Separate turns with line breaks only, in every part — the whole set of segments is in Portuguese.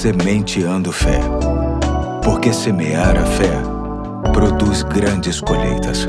Sementeando Fé. Porque semear a fé produz grandes colheitas.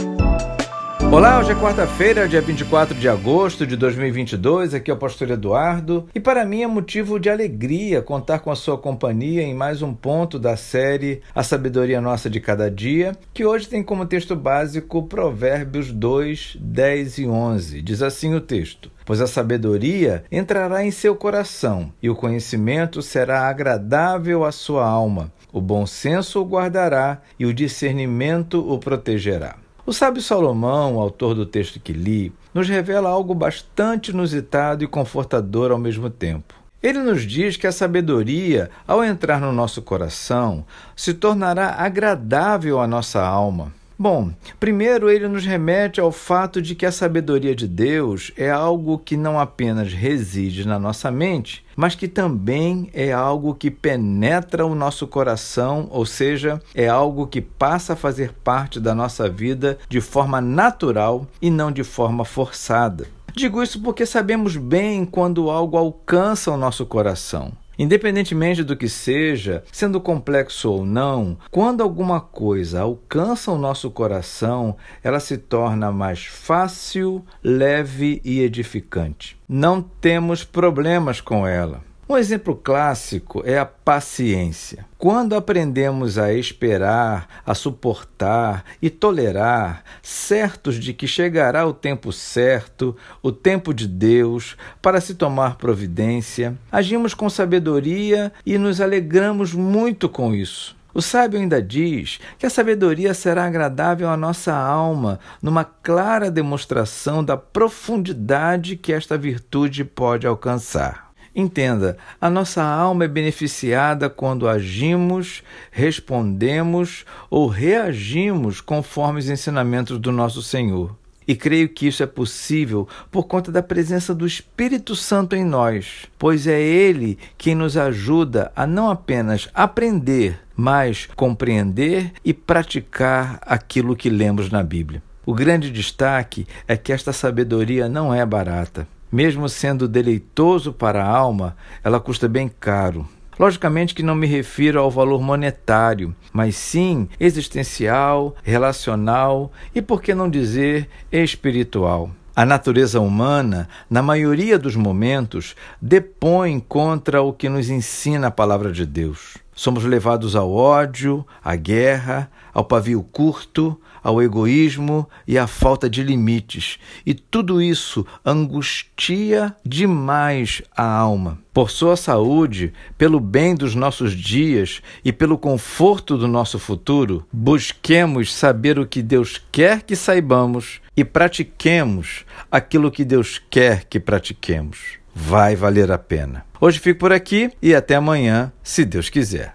Olá, hoje é quarta-feira, dia 24 de agosto de 2022. Aqui é o pastor Eduardo e para mim é motivo de alegria contar com a sua companhia em mais um ponto da série A Sabedoria Nossa de Cada Dia, que hoje tem como texto básico Provérbios 2, 10 e 11. Diz assim o texto: Pois a sabedoria entrará em seu coração e o conhecimento será agradável à sua alma. O bom senso o guardará e o discernimento o protegerá. O sábio Salomão, autor do texto que li, nos revela algo bastante inusitado e confortador ao mesmo tempo. Ele nos diz que a sabedoria, ao entrar no nosso coração, se tornará agradável à nossa alma. Bom, primeiro ele nos remete ao fato de que a sabedoria de Deus é algo que não apenas reside na nossa mente, mas que também é algo que penetra o nosso coração, ou seja, é algo que passa a fazer parte da nossa vida de forma natural e não de forma forçada. Digo isso porque sabemos bem quando algo alcança o nosso coração. Independentemente do que seja, sendo complexo ou não, quando alguma coisa alcança o nosso coração, ela se torna mais fácil, leve e edificante. Não temos problemas com ela. Um exemplo clássico é a paciência. Quando aprendemos a esperar, a suportar e tolerar, certos de que chegará o tempo certo, o tempo de Deus, para se tomar providência, agimos com sabedoria e nos alegramos muito com isso. O sábio ainda diz que a sabedoria será agradável à nossa alma, numa clara demonstração da profundidade que esta virtude pode alcançar. Entenda, a nossa alma é beneficiada quando agimos, respondemos ou reagimos conforme os ensinamentos do nosso Senhor. E creio que isso é possível por conta da presença do Espírito Santo em nós, pois é Ele quem nos ajuda a não apenas aprender, mas compreender e praticar aquilo que lemos na Bíblia. O grande destaque é que esta sabedoria não é barata. Mesmo sendo deleitoso para a alma, ela custa bem caro. Logicamente que não me refiro ao valor monetário, mas sim existencial, relacional e, por que não dizer, espiritual. A natureza humana, na maioria dos momentos, depõe contra o que nos ensina a palavra de Deus. Somos levados ao ódio, à guerra, ao pavio curto, ao egoísmo e à falta de limites. E tudo isso angustia demais a alma. Por sua saúde, pelo bem dos nossos dias e pelo conforto do nosso futuro, busquemos saber o que Deus quer que saibamos e pratiquemos aquilo que Deus quer que pratiquemos. Vai valer a pena. Hoje fico por aqui e até amanhã, se Deus quiser.